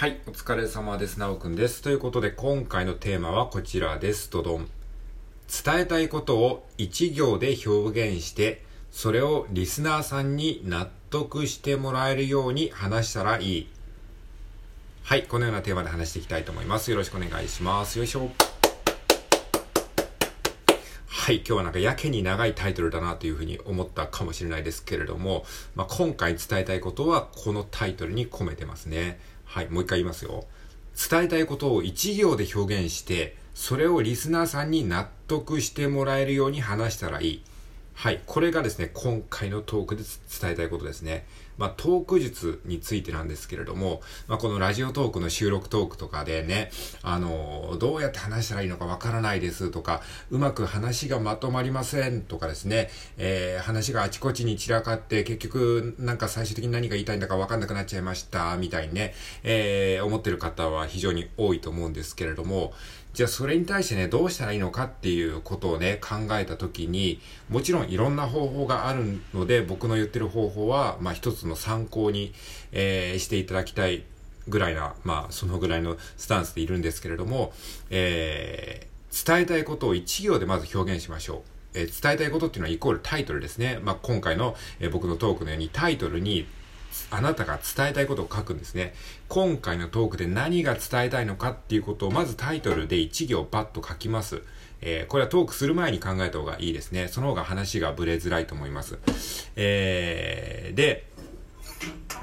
はい、お疲れ様です。なおくんです。ということで、今回のテーマはこちらです。どどん。伝えたいことを一行で表現して、それをリスナーさんに納得してもらえるように話したらいい。はい、このようなテーマで話していきたいと思います。よろしくお願いします。よいしょ。はい、今日はなんかやけに長いタイトルだなというふうに思ったかもしれないですけれども、まあ、今回伝えたいことはこのタイトルに込めてますね。はい、もう一回言いますよ。伝えたいことを一行で表現して、それをリスナーさんに納得してもらえるように話したらいい。はい。これがですね、今回のトークで伝えたいことですね。まあ、トーク術についてなんですけれども、まあ、このラジオトークの収録トークとかでね、あの、どうやって話したらいいのかわからないですとか、うまく話がまとまりませんとかですね、えー、話があちこちに散らかって、結局、なんか最終的に何が言いたいんだかわかんなくなっちゃいました、みたいにね、えー、思ってる方は非常に多いと思うんですけれども、じゃあそれに対してね、どうしたらいいのかっていうことをね、考えたときに、もちろんいろんな方法があるので、僕の言ってる方法は、まあ一つの参考に、えー、していただきたいぐらいな、まあそのぐらいのスタンスでいるんですけれども、えー、伝えたいことを一行でまず表現しましょう。えー、伝えたいことっていうのはイコールタイトルですね。まあ今回の、え、僕のトークのようにタイトルにあなたが伝えたいことを書くんですね。今回のトークで何が伝えたいのかっていうことをまずタイトルで1行バッと書きます。えー、これはトークする前に考えた方がいいですね。その方が話がブレづらいと思います。えー、で、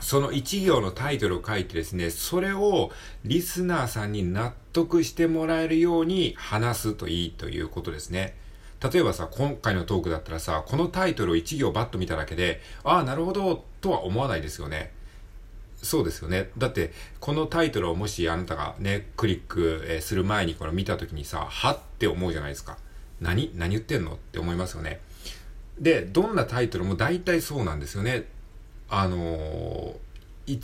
その1行のタイトルを書いてですね、それをリスナーさんに納得してもらえるように話すといいということですね。例えばさ、今回のトークだったらさ、このタイトルを1行バッと見ただけで、ああ、なるほど、とは思わないですよね。そうですよね。だって、このタイトルをもしあなたがね、クリック、する前にこれ見た時にさ、はって思うじゃないですか。何何言ってんのって思いますよね。で、どんなタイトルも大体そうなんですよね。あのー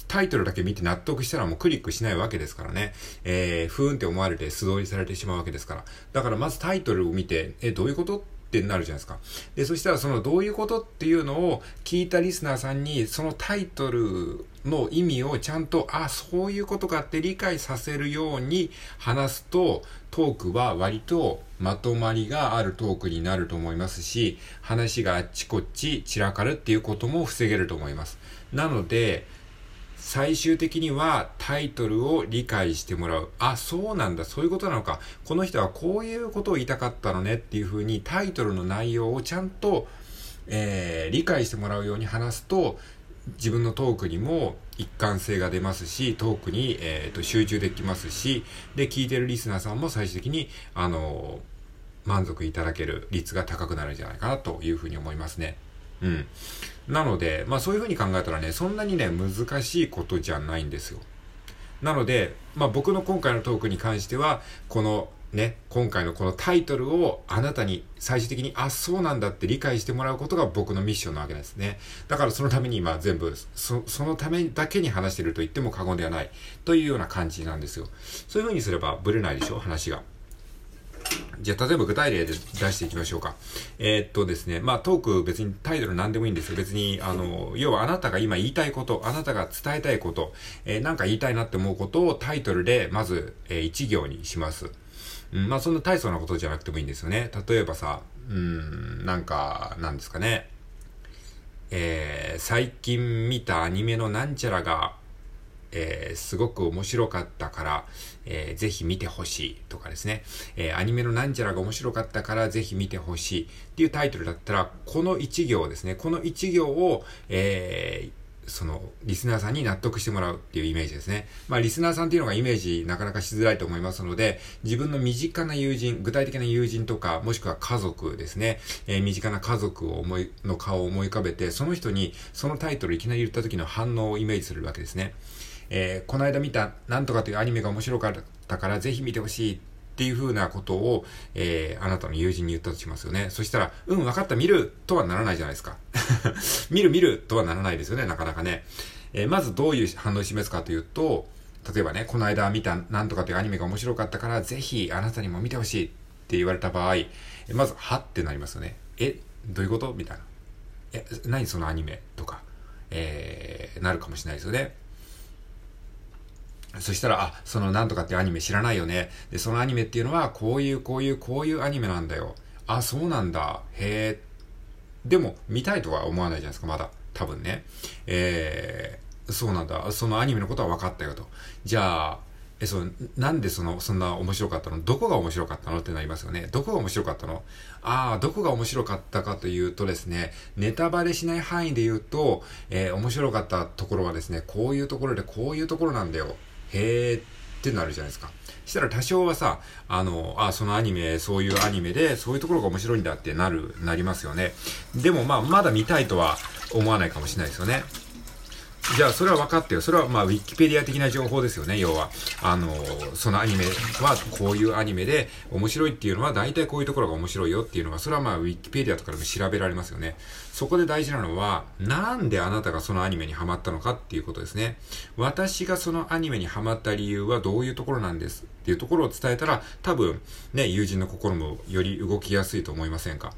タイトルだけ見て納得したらもうクリックしないわけですからね。えー、ふーんって思われて素通りされてしまうわけですから。だからまずタイトルを見て、え、どういうことっってなるじゃないですか。で、そしたらそのどういうことっていうのを聞いたリスナーさんにそのタイトルの意味をちゃんと、あ、そういうことかって理解させるように話すと、トークは割とまとまりがあるトークになると思いますし、話があっちこっち散らかるっていうことも防げると思います。なので、最終的にはタイトルを理解してもらう。あ、そうなんだ、そういうことなのか。この人はこういうことを言いたかったのねっていうふうにタイトルの内容をちゃんと、えー、理解してもらうように話すと、自分のトークにも一貫性が出ますし、トークに、えーと、集中できますし、で、聞いてるリスナーさんも最終的に、あのー、満足いただける率が高くなるんじゃないかなというふうに思いますね。うん。なので、まあそういうふうに考えたらね、そんなにね、難しいことじゃないんですよ。なので、まあ僕の今回のトークに関しては、このね、今回のこのタイトルをあなたに最終的に、あ、そうなんだって理解してもらうことが僕のミッションなわけですね。だからそのために今全部、そそのためだけに話してると言っても過言ではないというような感じなんですよ。そういうふうにすればブレないでしょ、話が。じゃあ、例えば具体例で出していきましょうか。えー、っとですね、まあトーク別にタイトル何でもいいんですよ。別に、あの、要はあなたが今言いたいこと、あなたが伝えたいこと、えー、なんか言いたいなって思うことをタイトルでまず、えー、一行にします。うん、まあそんな大層なことじゃなくてもいいんですよね。例えばさ、うん、なんか、なんですかね。えー、最近見たアニメのなんちゃらがえー、すごく面白かったから、えー、ぜひ見てほしいとかですね、えー、アニメのなんちゃらが面白かったからぜひ見てほしいっていうタイトルだったら、この一行ですね、この一行を、えー、その、リスナーさんに納得してもらうっていうイメージですね。まあ、リスナーさんっていうのがイメージなかなかしづらいと思いますので、自分の身近な友人、具体的な友人とか、もしくは家族ですね、えー、身近な家族を思い、の顔を思い浮かべて、その人にそのタイトルいきなり言った時の反応をイメージするわけですね。えー、この間見たなんとかというアニメが面白かったからぜひ見てほしいっていう風なことを、えー、あなたの友人に言ったとしますよね。そしたら、うん、分かった、見るとはならないじゃないですか。見る見るとはならないですよね、なかなかね。えー、まずどういう反応を示すかというと、例えばね、この間見たなんとかというアニメが面白かったから、ぜひあなたにも見てほしいって言われた場合、まず、はってなりますよね。え、どういうこと？みたいな。え、何そのアニメ？とか、えー、なるかもしれないですよね。そしたら、あ、そのなんとかってアニメ知らないよね。で、そのアニメっていうのは、こういう、こういう、こういうアニメなんだよ。あ、そうなんだ。へえ。でも、見たいとは思わないじゃないですか、まだ。多分ね。えー、そうなんだ。そのアニメのことは分かったよと。じゃあ、え、そう、なんでその、そんな面白かったの？どこが面白かったの？ってなりますよね。どこが面白かったの？ああ、どこが面白かったかというとですね、ネタバレしない範囲で言うと、えー、面白かったところはですね、こういうところでこういうところなんだよ。へーってなるじゃないですか。したら多少はさ、あの、あ、そのアニメ、そういうアニメで、そういうところが面白いんだってなる、なりますよね。でもまあ、まだ見たいとは思わないかもしれないですよね。じゃあ、それは分かってよ。それは、まあ、ウィキペディア的な情報ですよね、要は。あの、そのアニメは、こういうアニメで、面白いっていうのは、大体こういうところが面白いよっていうのが、それはまあ、ウィキペディアとかでも調べられますよね。そこで大事なのは、なんであなたがそのアニメにハマったのかっていうことですね。私がそのアニメにハマった理由はどういうところなんですっていうところを伝えたら、多分、ね、友人の心もより動きやすいと思いませんか？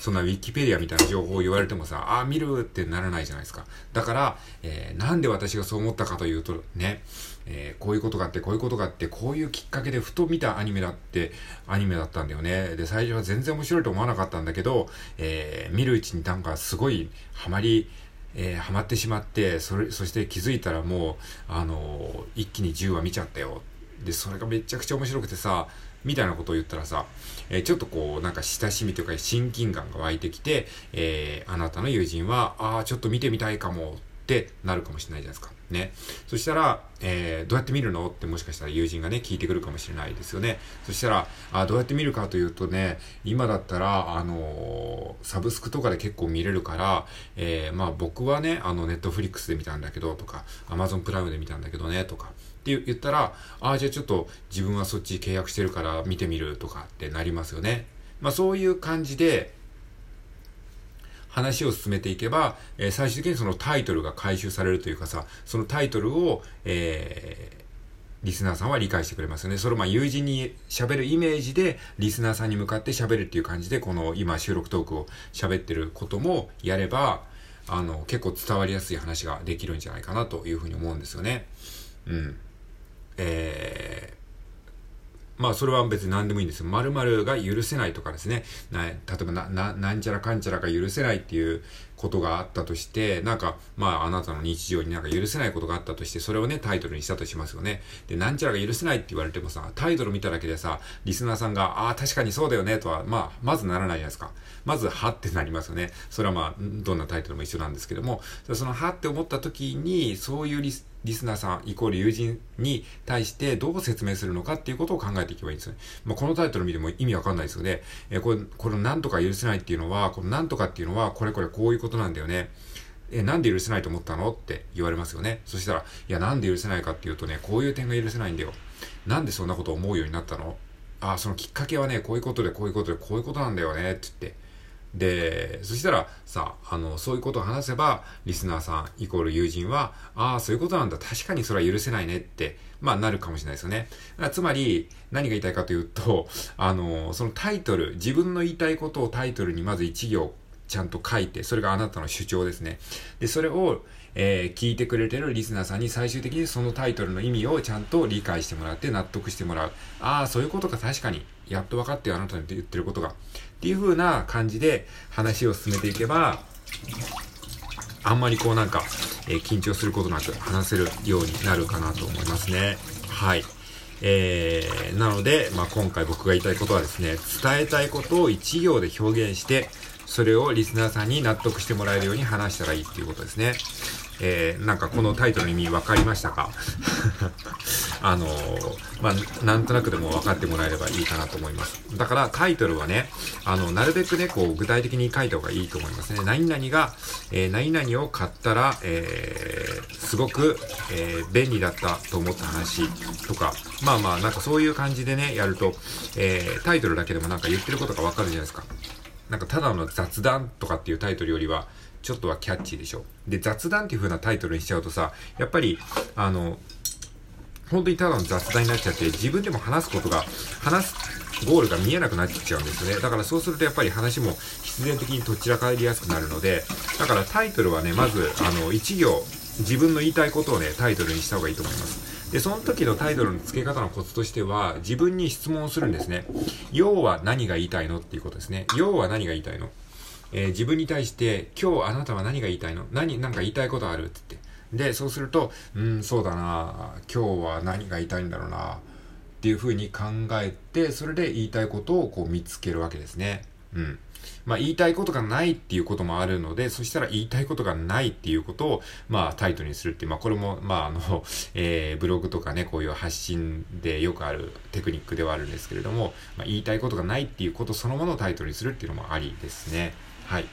そんなウィキペディアみたいな情報を言われてもさ、ああ、見るってならないじゃないですか。だから、えー、なんで私がそう思ったかというと、ね、えー、こういうことがあって、こういうことがあって、こういうきっかけでふと見たアニメだって、アニメだったんだよね。で、最初は全然面白いと思わなかったんだけど、えー、見るうちになんかすごいハマり、えー、ハマってしまって、それ、そして気づいたらもう、あのー、一気に10話見ちゃったよ。で、それがめちゃくちゃ面白くてさ、みたいなことを言ったらさ、えー、ちょっとこう、なんか親しみというか親近感が湧いてきて、えー、あなたの友人は、ああ、ちょっと見てみたいかもってなるかもしれないじゃないですか。ね。そしたら、えー、どうやって見るの？ってもしかしたら友人がね、聞いてくるかもしれないですよね。そしたら、あどうやって見るかというとね、今だったら、あのー、サブスクとかで結構見れるから、えー、まあ僕はね、あの、ネットフリックスで見たんだけど、とか、アマゾンプライムで見たんだけどね、とか、って言ったら、ああ、じゃあちょっと自分はそっち契約してるから見てみるとかってなりますよね。まあそういう感じで、話を進めていけば、えー、最終的にそのタイトルが回収されるというかさ、そのタイトルを、えー、リスナーさんは理解してくれますよね。それをまあ友人に喋るイメージで、リスナーさんに向かって喋るっていう感じで、この今収録トークを喋ってることもやれば、あの、結構伝わりやすい話ができるんじゃないかなというふうに思うんですよね。うん。えー、まあそれは別に何でもいいんですよ。〇〇が許せないとかですね。な例えばな、な、なんちゃらかんちゃらが許せないっていうことがあったとして、なんか、まああなたの日常になんか許せないことがあったとして、それをね、タイトルにしたとしますよね。で、なんちゃらが許せないって言われてもさ、タイトル見ただけでさ、リスナーさんが、ああ、確かにそうだよね、とは、まあ、まずならないじゃないですか。まず、はってなりますよね。それはまあ、どんなタイトルも一緒なんですけども、そのはって思った時に、そういうリスリスナーさんイコール友人に対してどう説明するのかっていうことを考えていけばいいんですね。まあ、このタイトル見ても意味わかんないですよね。えー、これ、このなんとか許せないっていうのは、このなんとかっていうのは、これこれこういうことなんだよね。え、なんで許せないと思ったのって言われますよね。そしたら、いや、なんで許せないかっていうとね、こういう点が許せないんだよ。なんでそんなことを思うようになったの？あ、そのきっかけはね、こういうことで、こういうことで、こういうことなんだよね、って言って。で、そしたらさ、あの、そういうことを話せば、リスナーさんイコール友人は、ああ、そういうことなんだ。確かにそれは許せないねって、まあなるかもしれないですよね。つまり、何が言いたいかというと、あの、そのタイトル、自分の言いたいことをタイトルにまず一行ちゃんと書いて、それがあなたの主張ですね。で、それを、えー、聞いてくれてるリスナーさんに最終的にそのタイトルの意味をちゃんと理解してもらって納得してもらう。ああ、そういうことか確かに。やっと分かってよ、あなたに言ってることが。っていう風な感じで話を進めていけば、あんまりこうなんか、えー、緊張することなく話せるようになるかなと思いますね。はい。えー、なので、まあ、今回僕が言いたいことはですね、伝えたいことを一行で表現して、それをリスナーさんに納得してもらえるように話したらいいっていうことですね。えー、なんかこのタイトルの意味分かりましたか？あのー、まあ、なんとなくでも分かってもらえればいいかなと思います。だからタイトルはね、あの、なるべくね、こう、具体的に書いた方がいいと思いますね。何々が、えー、何々を買ったら、えー、すごく、えー、便利だったと思った話とか、まあまあ、なんかそういう感じでね、やると、えー、タイトルだけでもなんか言ってることが分かるじゃないですか。なんかただの雑談とかっていうタイトルよりは、ちょっとはキャッチーでしょ。で、雑談っていう風なタイトルにしちゃうとさ、やっぱり、あの、本当にただの雑談になっちゃって、自分でも話すことが、話すゴールが見えなくなっちゃうんですよね。だからそうするとやっぱり話も必然的にどちらかりやすくなるので、だからタイトルはね、まず、あの、一行、自分の言いたいことをね、タイトルにした方がいいと思います。で、その時のタイトルの付け方のコツとしては、自分に質問をするんですね。要は何が言いたいのっていうことですね。要は何が言いたいのえー、自分に対して、今日あなたは何が言いたいの？何、なんか言いたいことあるって言って。で、そうすると、うん、そうだな今日は何が言いたいんだろうなっていうふうに考えて、それで言いたいことをこう見つけるわけですね。うん。まあ、言いたいことがないっていうこともあるので、そしたら言いたいことがないっていうことを、まあ、タイトルにするっていう、まあ、これも、まあ、あの、えー、ブログとかね、こういう発信でよくあるテクニックではあるんですけれども、まあ、言いたいことがないっていうことそのものをタイトルにするっていうのもありですね。はい。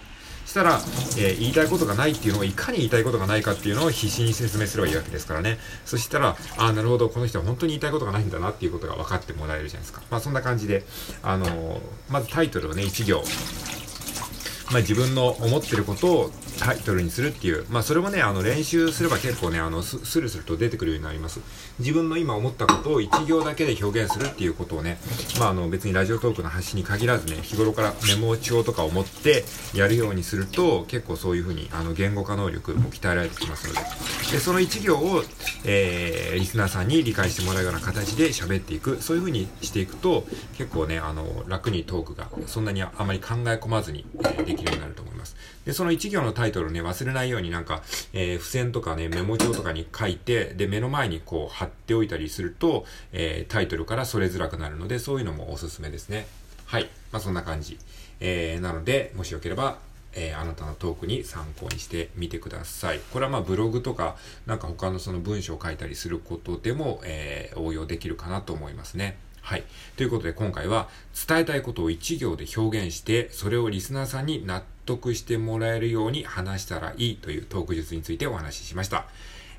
したら、えー、言いたいことがないっていうのをいかに言いたいことがないかっていうのを必死に説明すればいいわけですからね。そしたら、ああ、なるほど、この人は本当に言いたいことがないんだなっていうことが分かってもらえるじゃないですか。まあそんな感じで、あのー、まずタイトルをね、1行、まあ自分の思ってることをタイトルにするっていう、まあそれもね、あの練習すれば結構ね、あのスルスルと出てくるようになります。自分の今思ったことを1行だけで表現するっていうことをね、まああの別にラジオトークの発信に限らずね、日頃からメモ帳とかを持ってやるようにすると、結構そういうふうにあの言語化能力も鍛えられてきますので、で、その1行を、えー、リスナーさんに理解してもらうような形で喋っていく、そういうふうにしていくと、結構ね、あの、楽にトークがそんなにあまり考え込まずに、えー、できるようになると思います。で、その1行のタイトルをね、忘れないようになんか、えー、付箋とかね、メモ帳とかに書いて、で、目の前にこう貼っておいたりすると、えー、タイトルからそれづらくなるので、そういうのもおすすめですね。はい。まあ、そんな感じ。えー、なので、もしよければ、えー、あなたのトークに参考にしてみてください。これはまあブログとか、なんか他のその文章を書いたりすることでも、えー、応用できるかなと思いますね。はい。ということで今回は伝えたいことを一行で表現して、それをリスナーさんに納得してもらえるように話したらいいというトーク術についてお話ししました。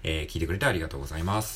えー、聞いてくれてありがとうございます。